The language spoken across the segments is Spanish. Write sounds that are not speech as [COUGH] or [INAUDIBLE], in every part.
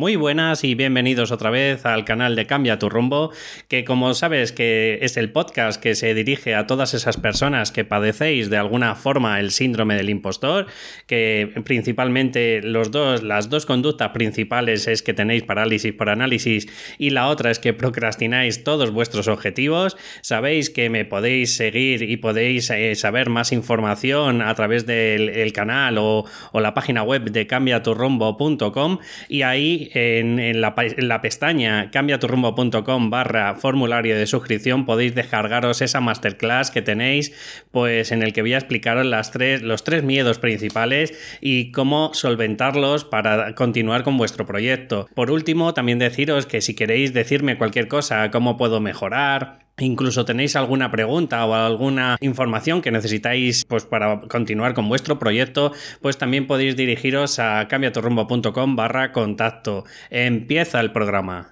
Muy buenas y bienvenidos otra vez al canal de Cambia tu rumbo, que como sabes que es el podcast que se dirige a todas esas personas que padecéis de alguna forma el síndrome del impostor, que principalmente los dos, las dos conductas principales es que tenéis parálisis por análisis y la otra es que procrastináis todos vuestros objetivos. Sabéis que me podéis seguir y podéis eh, saber más información a través del canal o, o la página web de cambiaturrumbo.com y ahí en, la, pestaña cambiaturrumbo.com barra formulario de suscripción podéis descargaros esa masterclass que tenéis, pues en el que voy a explicaros las tres, los tres miedos principales y cómo solventarlos para continuar con vuestro proyecto. Por último, también deciros que si queréis decirme cualquier cosa, cómo puedo mejorar, Incluso tenéis alguna pregunta o alguna información que necesitáis pues, para continuar con vuestro proyecto, pues también podéis dirigiros a cambiaturrumbo.com barra contacto. Empieza el programa.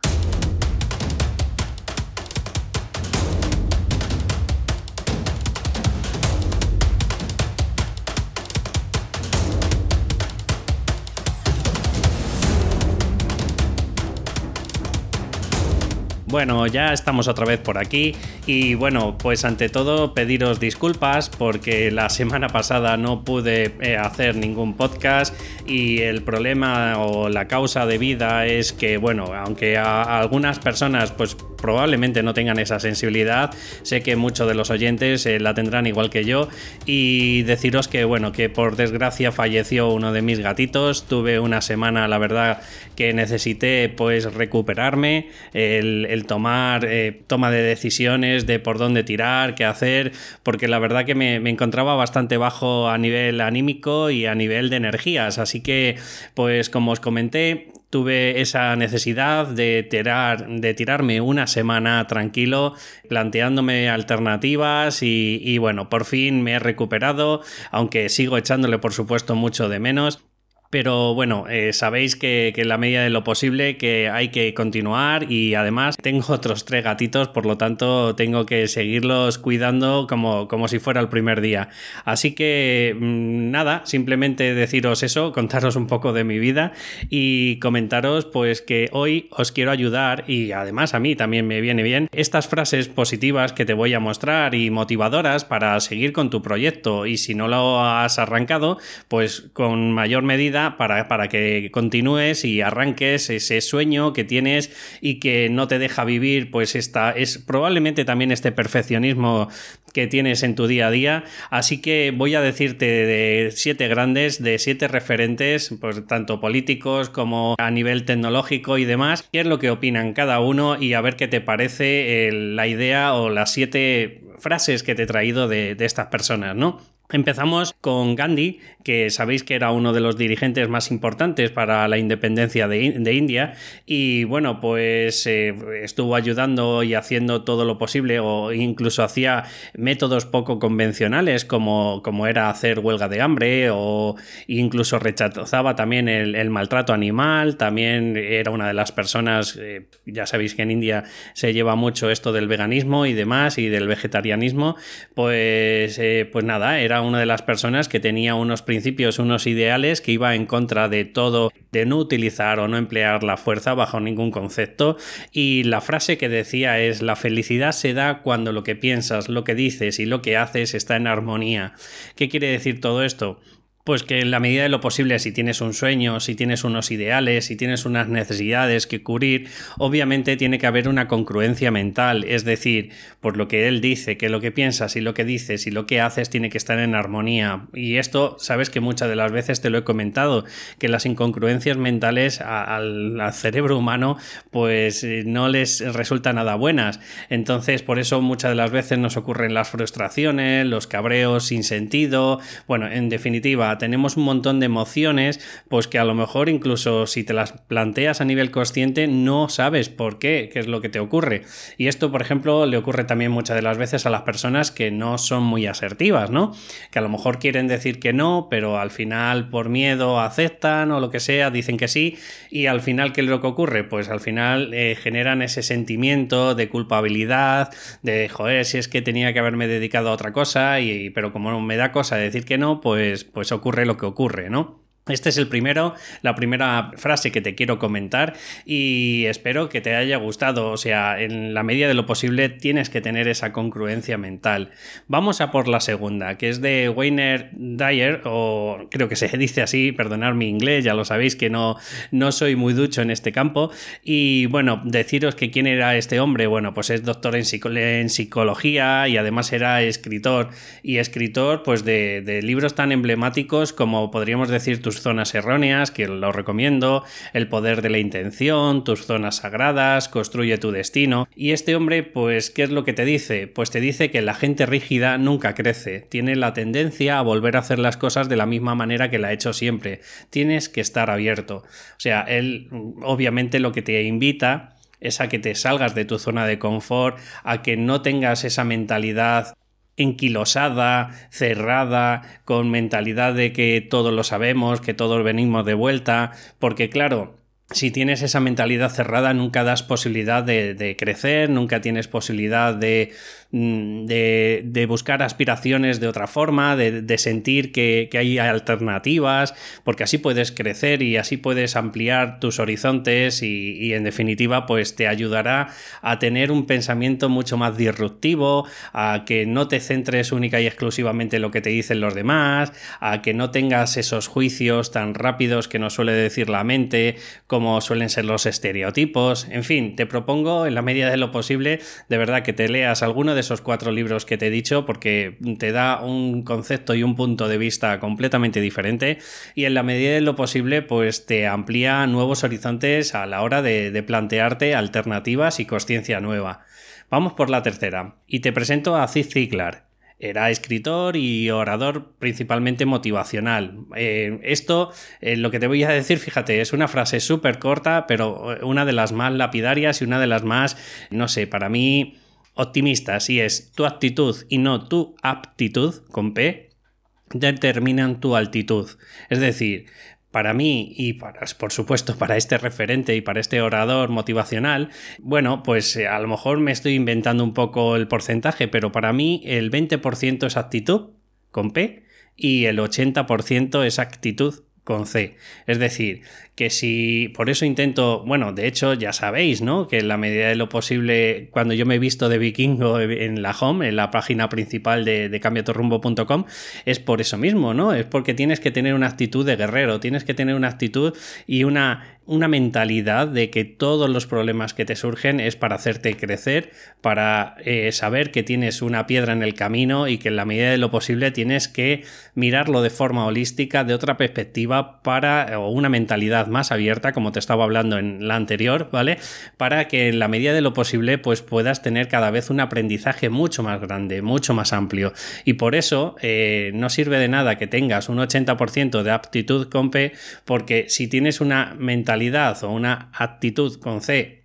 Bueno, ya estamos otra vez por aquí y bueno, pues ante todo pediros disculpas porque la semana pasada no pude eh, hacer ningún podcast y el problema o la causa de vida es que bueno, aunque a algunas personas pues probablemente no tengan esa sensibilidad. Sé que muchos de los oyentes eh, la tendrán igual que yo. Y deciros que, bueno, que por desgracia falleció uno de mis gatitos. Tuve una semana, la verdad, que necesité pues recuperarme, el, tomar eh, toma de decisiones de por dónde tirar, qué hacer, porque la verdad que me, encontraba bastante bajo a nivel anímico y a nivel de energías. Así que, pues como os comenté, tuve esa necesidad de, tirar, de tirarme una semana tranquilo, planteándome alternativas y, bueno, por fin me he recuperado, aunque sigo echándole por supuesto mucho de menos. Pero bueno, eh, sabéis que, en la medida de lo posible que hay que continuar y además tengo [LAUGHS] otros tres gatitos, por lo tanto tengo que seguirlos cuidando como, como si fuera el primer día. Así que mm, nada, simplemente deciros eso, [LAUGHS] contaros un poco de mi vida y comentaros pues que hoy os quiero ayudar y además a mí también me viene bien estas frases positivas que te voy a mostrar y motivadoras para seguir con tu proyecto y si no lo has arrancado pues con mayor medida para, para que continúes y arranques ese sueño que tienes y que no te deja vivir, pues esta es probablemente también este perfeccionismo que tienes en tu día a día. Así que voy a decirte de siete grandes, de siete referentes, pues tanto políticos como a nivel tecnológico y demás, qué es lo que opinan cada uno y a ver qué te parece la idea o las siete frases que te he traído de estas personas, ¿no? Empezamos con Gandhi, que sabéis que era uno de los dirigentes más importantes para la independencia de, India y bueno, pues eh, estuvo ayudando y haciendo todo lo posible o incluso hacía métodos poco convencionales como, como era hacer huelga de hambre o incluso rechazaba también el, maltrato animal, también era una de las personas, eh, ya sabéis que en India se lleva mucho esto del veganismo y demás y del vegetarianismo, pues, eh, pues nada, era una de las personas que tenía unos principios, unos ideales que iba en contra de todo, de no utilizar o no emplear la fuerza bajo ningún concepto. Y la frase que decía es, la felicidad se da cuando lo que piensas, lo que dices y lo que haces está en armonía. ¿Qué quiere decir todo esto? Pues que en la medida de lo posible, si tienes un sueño, si tienes unos ideales, si tienes unas necesidades que cubrir, obviamente tiene que haber una congruencia mental, es decir, por lo que él dice, que lo que piensas y lo que dices y lo que haces tiene que estar en armonía. Y esto, sabes que muchas de las veces te lo he comentado, que las incongruencias mentales al, cerebro humano pues eh, no les resulta nada buenas. Entonces, por eso muchas de las veces nos ocurren las frustraciones, los cabreos sin sentido, bueno, en definitiva, tenemos un montón de emociones, pues que a lo mejor incluso si te las planteas a nivel consciente no sabes por qué, qué es lo que te ocurre. Y esto, por ejemplo, le ocurre también muchas de las veces a las personas que no son muy asertivas, ¿no? Que a lo mejor quieren decir que no, pero al final por miedo aceptan o lo que sea, dicen que sí, y al final, ¿qué es lo que ocurre? Pues al final eh, generan ese sentimiento de culpabilidad, de joder, si es que tenía que haberme dedicado a otra cosa, y, pero como me da cosa decir que no, pues, pues ocurre ocurre lo que ocurre, ¿no? Este es el primero, la primera frase que te quiero comentar y espero que te haya gustado. O sea, en la medida de lo posible tienes que tener esa congruencia mental. Vamos a por la segunda, que es de Wayner Dyer, o creo que se dice así, perdonad mi inglés, ya lo sabéis que no, no soy muy ducho en este campo. Y bueno, deciros que quién era este hombre, bueno, pues es doctor en, psicología y además era escritor. Y escritor pues de libros tan emblemáticos como podríamos decir tus zonas erróneas, que lo recomiendo, El poder de la intención, tus zonas sagradas, Construye tu destino. Y este hombre, pues, ¿qué es lo que te dice? Pues te dice que la gente rígida nunca crece, tiene la tendencia a volver a hacer las cosas de la misma manera que la ha hecho siempre. Tienes que estar abierto. O sea, él obviamente lo que te invita es a que te salgas de tu zona de confort, a que no tengas esa mentalidad enquilosada, cerrada, con mentalidad de que todos lo sabemos, que todos venimos de vuelta, porque claro, si tienes esa mentalidad cerrada, nunca das posibilidad de, de crecer, nunca tienes posibilidad de Mm, de, buscar aspiraciones de otra forma, de, sentir que, hay alternativas, porque así puedes crecer y así puedes ampliar tus horizontes y, en definitiva pues te ayudará a tener un pensamiento mucho más disruptivo, a que no te centres única y exclusivamente en lo que te dicen los demás, a que no tengas esos juicios tan rápidos que nos suele decir la mente, como suelen ser los estereotipos, en fin, te propongo en la medida de lo posible de verdad que te leas alguno de esos cuatro libros que te he dicho porque te da un concepto y un punto de vista completamente diferente y en la medida de lo posible pues te amplía nuevos horizontes a la hora de, de plantearte alternativas y conciencia nueva. Vamos por la tercera y te presento a Zig Ziglar. Era escritor y orador principalmente motivacional. Eh, esto, eh, lo que te voy a decir, fíjate, es una frase súper corta, pero una de las más lapidarias y una de las más, no sé, para mí optimista, si es tu actitud y no tu aptitud, con P, determinan tu altitud. Es decir, para mí y para, por supuesto para este referente y para este orador motivacional, bueno, pues eh, a lo mejor me estoy inventando un poco el porcentaje, pero para mí el 20% es actitud, con P, y el 80% es actitud, con C. Es decir, que si por eso intento, bueno, de hecho ya sabéis, ¿no? Que en la medida de lo posible, cuando yo me he visto de vikingo en la home, en la página principal de, de cambiatorrumbo.com, es por eso mismo, ¿no? Es porque tienes que tener una actitud de guerrero, tienes que tener una actitud y una, una mentalidad de que todos los problemas que te surgen es para hacerte crecer, para eh, saber que tienes una piedra en el camino y que en la medida de lo posible tienes que mirarlo de forma holística, de otra perspectiva, para, una mentalidad más abierta, como te estaba hablando en la anterior, ¿vale? Para que en la medida de lo posible, pues puedas tener cada vez un aprendizaje mucho más grande, mucho más amplio. Y por eso eh, no sirve de nada que tengas un 80% de aptitud con P, porque si tienes una mentalidad o una actitud con C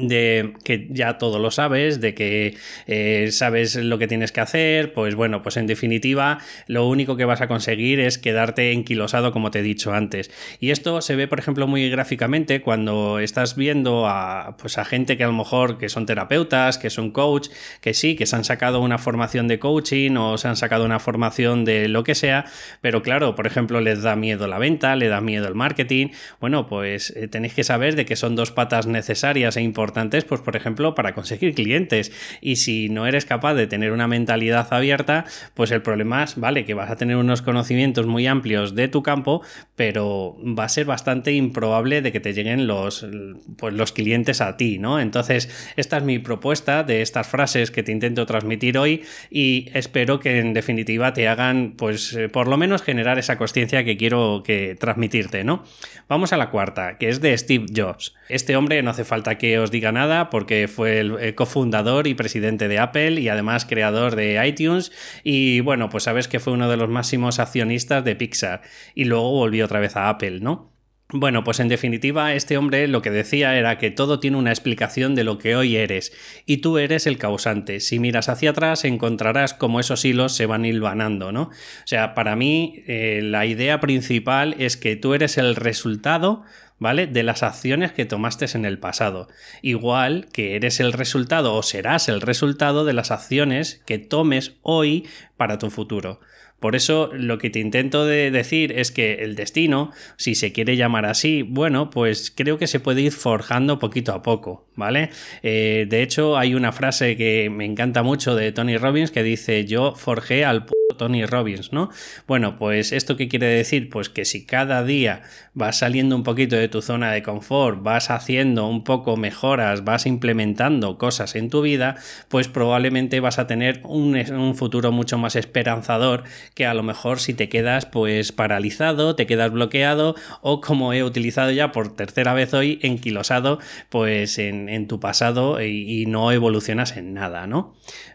de que ya todo lo sabes, de que eh, sabes lo que tienes que hacer, pues bueno, pues en definitiva lo único que vas a conseguir es quedarte enquilosado como te he dicho antes. Y esto se ve, por ejemplo, muy gráficamente cuando estás viendo a, pues a gente que a lo mejor que son terapeutas, que son coach, que sí, que se han sacado una formación de coaching o se han sacado una formación de lo que sea, pero claro, por ejemplo, les da miedo la venta, le da miedo el marketing. Bueno, pues eh, tenéis que saber de que son dos patas necesarias e importantes importantes, pues por ejemplo, para conseguir clientes. Y si no eres capaz de tener una mentalidad abierta, pues el problema es, vale, que vas a tener unos conocimientos muy amplios de tu campo, pero va a ser bastante improbable de que te lleguen los, pues, los clientes a ti, ¿no? Entonces, esta es mi propuesta de estas frases que te intento transmitir hoy y espero que en definitiva te hagan, pues, eh, por lo menos generar esa conciencia que quiero que transmitirte, ¿no? Vamos a la cuarta, que es de Steve Jobs. Este hombre no hace falta que diga nada porque fue el cofundador y presidente de Apple y además creador de iTunes y bueno, pues sabes que fue uno de los máximos accionistas de Pixar y luego volvió otra vez a Apple, ¿no? Bueno, pues en definitiva, este hombre lo que decía era que todo tiene una explicación de lo que hoy eres, y tú eres el causante. Si miras hacia atrás, encontrarás cómo esos hilos se van hilvanando, ¿no? O sea, para mí, eh, la idea principal es que tú eres el resultado ¿vale? De las acciones que tomaste en el pasado. Igual que eres el resultado o serás el resultado de las acciones que tomes hoy para tu futuro. Por eso lo que te intento de decir es que el destino, si se quiere llamar así, bueno, pues creo que se puede ir forjando poquito a poco, ¿vale? Eh, de hecho, hay una frase que me encanta mucho de Tony Robbins que dice, yo forjé al Tony Robbins, ¿no? Bueno, pues esto qué quiere decir? Pues que si cada día vas saliendo un poquito de tu zona de confort, vas haciendo un poco mejoras, vas implementando cosas en tu vida, pues probablemente vas a tener un, un futuro mucho más esperanzador que a lo mejor si te quedas pues paralizado, te quedas bloqueado o como he utilizado ya por tercera vez hoy, enquilosado pues en, en tu pasado y, no evolucionas en nada, ¿no?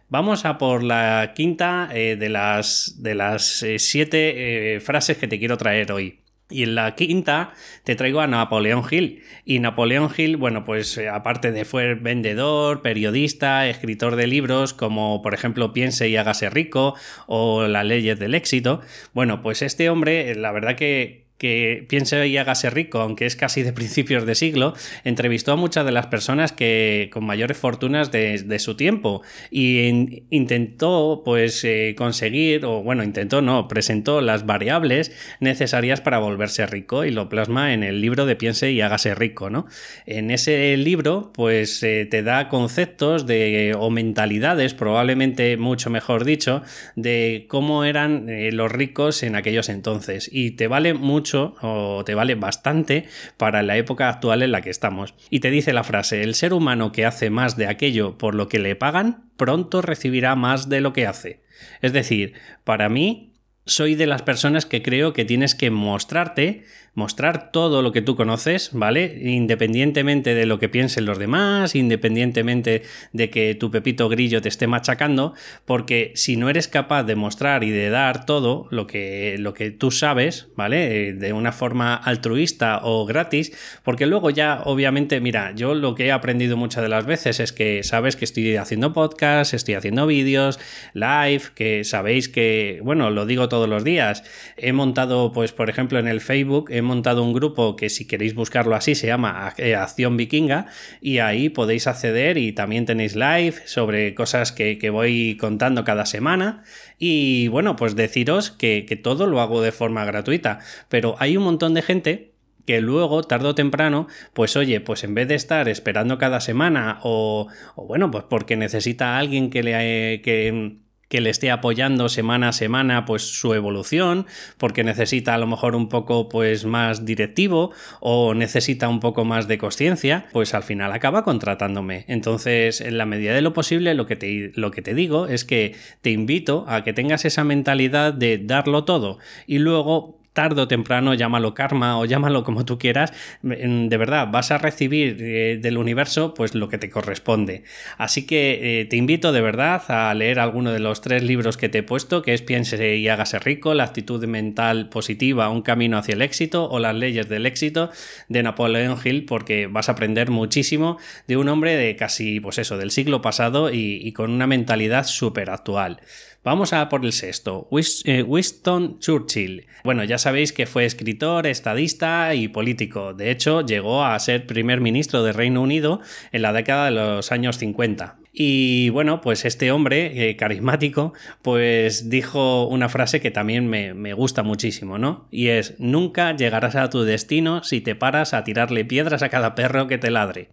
Vamos a por la quinta eh, de las, de las eh, siete eh, frases que te quiero traer hoy. Y en la quinta te traigo a Napoleón Hill. Y Napoleón Hill, bueno, pues aparte de fue vendedor, periodista, escritor de libros como por ejemplo Piense y hágase rico o Las leyes del éxito, bueno, pues este hombre, la verdad que, que piense y hágase rico, aunque es casi de principios de siglo, entrevistó a muchas de las personas que con mayores fortunas de, su tiempo y intentó pues eh, conseguir, o bueno, intentó no, presentó las variables necesarias para volverse rico y lo plasma en el libro de Piense y hágase rico, ¿no? En ese libro pues eh, te da conceptos de o mentalidades, probablemente mucho mejor dicho, de cómo eran eh, los ricos en aquellos entonces y te vale mucho o te vale bastante para la época actual en la que estamos. Y te dice la frase, el ser humano que hace más de aquello por lo que le pagan, pronto recibirá más de lo que hace. Es decir, para mí, soy de las personas que creo que tienes que mostrarte mostrar todo lo que tú conoces, ¿vale? Independientemente de lo que piensen los demás, independientemente de que tu pepito grillo te esté machacando, porque si no eres capaz de mostrar y de dar todo lo que, lo que tú sabes, ¿vale? Eh, de una forma altruista o gratis, porque luego ya, obviamente, mira, yo lo que he aprendido muchas de las veces es que sabes que estoy haciendo podcast, estoy haciendo vídeos, live, que sabéis que, bueno, lo digo todos los días, he montado, pues, por ejemplo, en el Facebook, montado un grupo que si queréis buscarlo así se llama eh, Acción Vikinga y ahí podéis acceder y también tenéis live sobre cosas que, voy contando cada semana. Y bueno, pues deciros que, todo lo hago de forma gratuita, pero hay un montón de gente que luego, tarde o temprano, pues oye, pues en vez de estar esperando cada semana o, bueno, pues porque necesita a alguien que le... que, que le esté apoyando semana a semana pues su evolución, porque necesita a lo mejor un poco pues más directivo o necesita un poco más de conciencia, pues al final acaba contratándome. Entonces, en la medida de lo posible, lo que te, lo que te digo es que te invito a que tengas esa mentalidad de darlo todo y luego tarde o temprano, llámalo karma o llámalo como tú quieras, de verdad vas a recibir eh, del universo pues lo que te corresponde. Así que eh, te invito de verdad a leer alguno de los tres libros que te he puesto, que es Piense y hágase rico, la actitud mental positiva, un camino hacia el éxito o las leyes del éxito de Napoleón Hill, porque vas a aprender muchísimo de un hombre de casi, pues eso, del siglo pasado y, y con una mentalidad súper actual. Vamos a por el sexto, eh, Winston Churchill. Bueno, ya sabéis que fue escritor, estadista y político. De hecho, llegó a ser primer ministro del Reino Unido en la década de los años 50. Y bueno, pues este hombre eh, carismático, pues dijo una frase que también me, gusta muchísimo, ¿no? Y es, nunca llegarás a tu destino si te paras a tirarle piedras a cada perro que te ladre.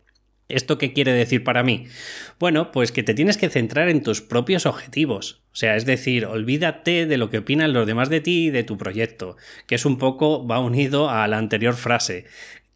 ¿Esto qué quiere decir para mí? Bueno, pues que te tienes que centrar en tus propios objetivos. O sea, es decir, olvídate de lo que opinan los demás de ti y de tu proyecto, que es un poco, va unido a la anterior frase.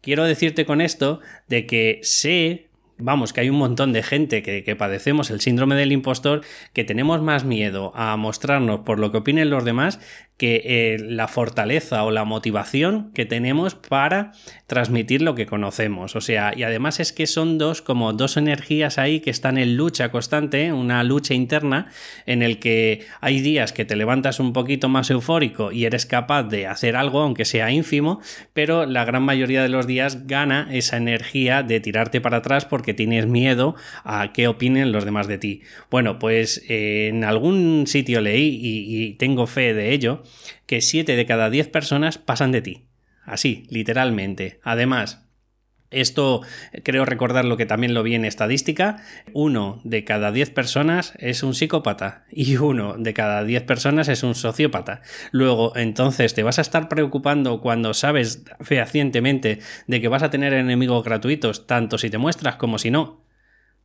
Quiero decirte con esto de que sé vamos, que hay un montón de gente que, que, padecemos el síndrome del impostor, que tenemos más miedo a mostrarnos por lo que opinen los demás que eh, la fortaleza o la motivación que tenemos para transmitir lo que conocemos. O sea, y además es que son dos, como dos energías ahí que están en lucha constante, una lucha interna en el que hay días que te levantas un poquito más eufórico y eres capaz de hacer algo, aunque sea ínfimo, pero la gran mayoría de los días gana esa energía de tirarte para atrás porque tienes miedo a qué opinen los demás de ti. Bueno, pues eh, en algún sitio leí y tengo fe de ello, que 7 de cada 10 personas pasan de ti. Así, literalmente. Además, Esto creo recordar lo que también lo vi en estadística. Uno de cada diez personas es un psicópata y uno de cada diez personas es un sociópata. Luego, entonces, te vas a estar preocupando cuando sabes fehacientemente de que vas a tener enemigos gratuitos, tanto si te muestras como si no.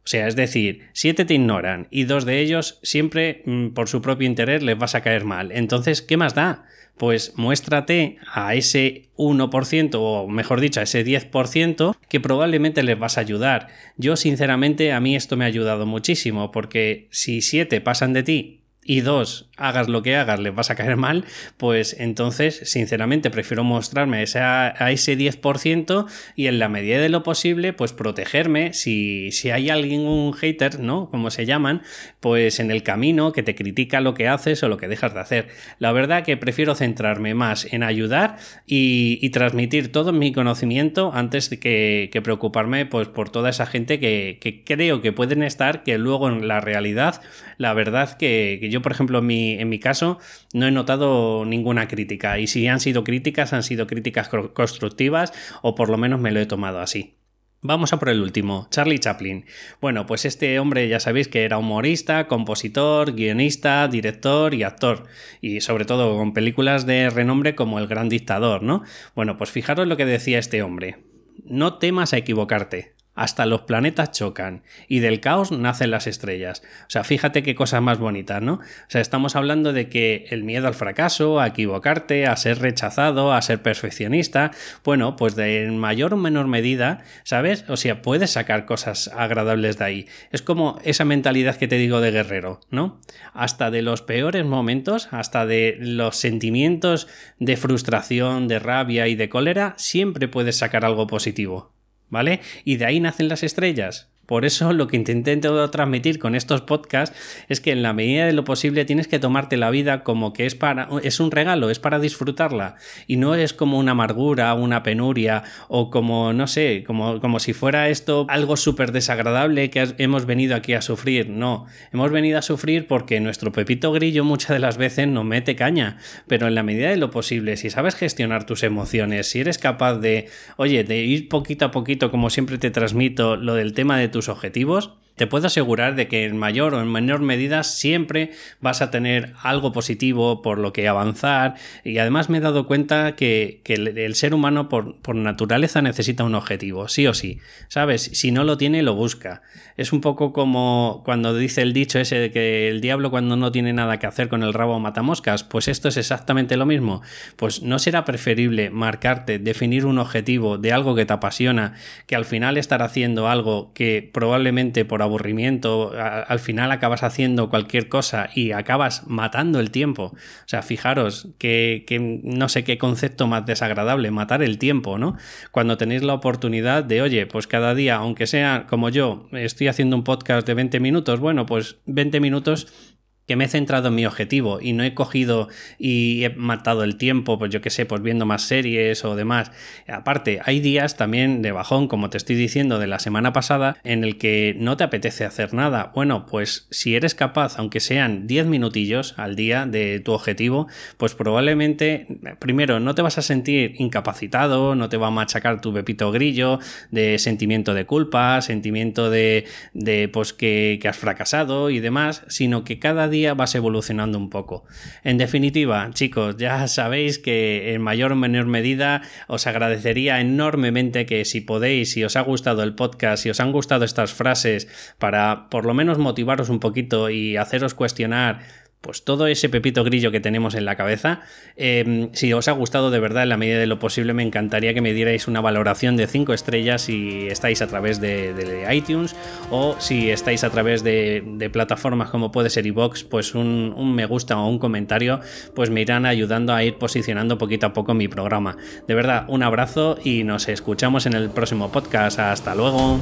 O sea, es decir, siete te ignoran y dos de ellos siempre mm, por su propio interés les vas a caer mal. Entonces, ¿qué más da? pues muéstrate a ese 1% o mejor dicho a ese 10% que probablemente les vas a ayudar. Yo sinceramente a mí esto me ha ayudado muchísimo porque si 7 pasan de ti y dos, hagas lo que hagas, les vas a caer mal, pues entonces, sinceramente, prefiero mostrarme a ese, a ese 10% y en la medida de lo posible, pues protegerme. Si, si hay alguien, un hater, ¿no? Como se llaman, pues en el camino que te critica lo que haces o lo que dejas de hacer. La verdad que prefiero centrarme más en ayudar y, transmitir todo mi conocimiento antes de que, preocuparme pues, por toda esa gente que, creo que pueden estar, que luego en la realidad, la verdad que, que yo por ejemplo, en en mi caso, no he notado ninguna crítica. Y si han sido críticas, han sido críticas constructivas o por lo menos me lo he tomado así. Vamos a por el último, Charlie Chaplin. Bueno, pues este hombre ya sabéis que era humorista, compositor, guionista, director y actor, y sobre todo con películas de renombre como El Gran Dictador, ¿no? Bueno, pues fijaros lo que decía este hombre. No temas a equivocarte hasta los planetas chocan y del caos nacen las estrellas. O sea, fíjate qué cosa más bonita, ¿no? O sea, estamos hablando de que el miedo al fracaso, a equivocarte, a ser rechazado, a ser perfeccionista, bueno, pues de mayor o menor medida, ¿sabes? O sea, puedes sacar cosas agradables de ahí. Es como esa mentalidad que te digo de guerrero, ¿no? Hasta de los peores momentos, hasta de los sentimientos de frustración, de rabia y de cólera, siempre puedes sacar algo positivo. ¿Vale? Y de ahí nacen las estrellas. Por eso lo que intenté transmitir con estos podcasts es que en la medida de lo posible tienes que tomarte la vida como que es para es un regalo, es para disfrutarla y no es como una amargura, una penuria o como no sé, como, como si fuera esto algo súper desagradable que hemos venido aquí a sufrir. No, hemos venido a sufrir porque nuestro Pepito Grillo muchas de las veces nos mete caña, pero en la medida de lo posible, si sabes gestionar tus emociones, si eres capaz de, oye, de ir poquito a poquito como siempre te transmito lo del tema de tu objetivos te puedo asegurar de que en mayor o en menor medida siempre vas a tener algo positivo por lo que avanzar y además me he dado cuenta que, el, ser humano por, naturaleza necesita un objetivo, sí o sí, ¿sabes? Si no lo tiene, lo busca. Es un poco como cuando dice el dicho ese de que el diablo cuando no tiene nada que hacer con el rabo mata moscas, pues esto es exactamente lo mismo. Pues no será preferible marcarte, definir un objetivo de algo que te apasiona, que al final estar haciendo algo que probablemente por aburrimiento, al final acabas haciendo cualquier cosa y acabas matando el tiempo. O sea, fijaros que, no sé qué concepto más desagradable, matar el tiempo, ¿no? Cuando tenéis la oportunidad de, oye, pues cada día, aunque sea como yo, estoy haciendo un podcast de 20 minutos, bueno, pues 20 minutos que me he centrado en mi objetivo y no he cogido y he matado el tiempo, pues yo qué sé, pues viendo más series o demás. Aparte, hay días también de bajón, como te estoy diciendo de la semana pasada, en el que no te apetece hacer nada. Bueno, pues si eres capaz, aunque sean 10 minutillos al día de tu objetivo, pues probablemente, primero, no te vas a sentir incapacitado, no te va a machacar tu pepito grillo de sentimiento de culpa, sentimiento de, de pues que, que has fracasado y demás, sino que cada día vas evolucionando un poco. En definitiva, chicos, ya sabéis que en mayor o menor medida os agradecería enormemente que si podéis, si os ha gustado el podcast, si os han gustado estas frases, para por lo menos motivaros un poquito y haceros cuestionar pues todo ese pepito grillo que tenemos en la cabeza. Em, si os ha gustado de verdad, en la medida de lo posible, me encantaría que me dierais una valoración de 5 estrellas si estáis a través de, iTunes o si estáis a través de, plataformas como puede ser iVox, pues un, un, me gusta o un comentario, pues me irán ayudando a ir posicionando poquito a poco mi programa. De verdad, un abrazo y nos escuchamos en el próximo podcast. Hasta luego.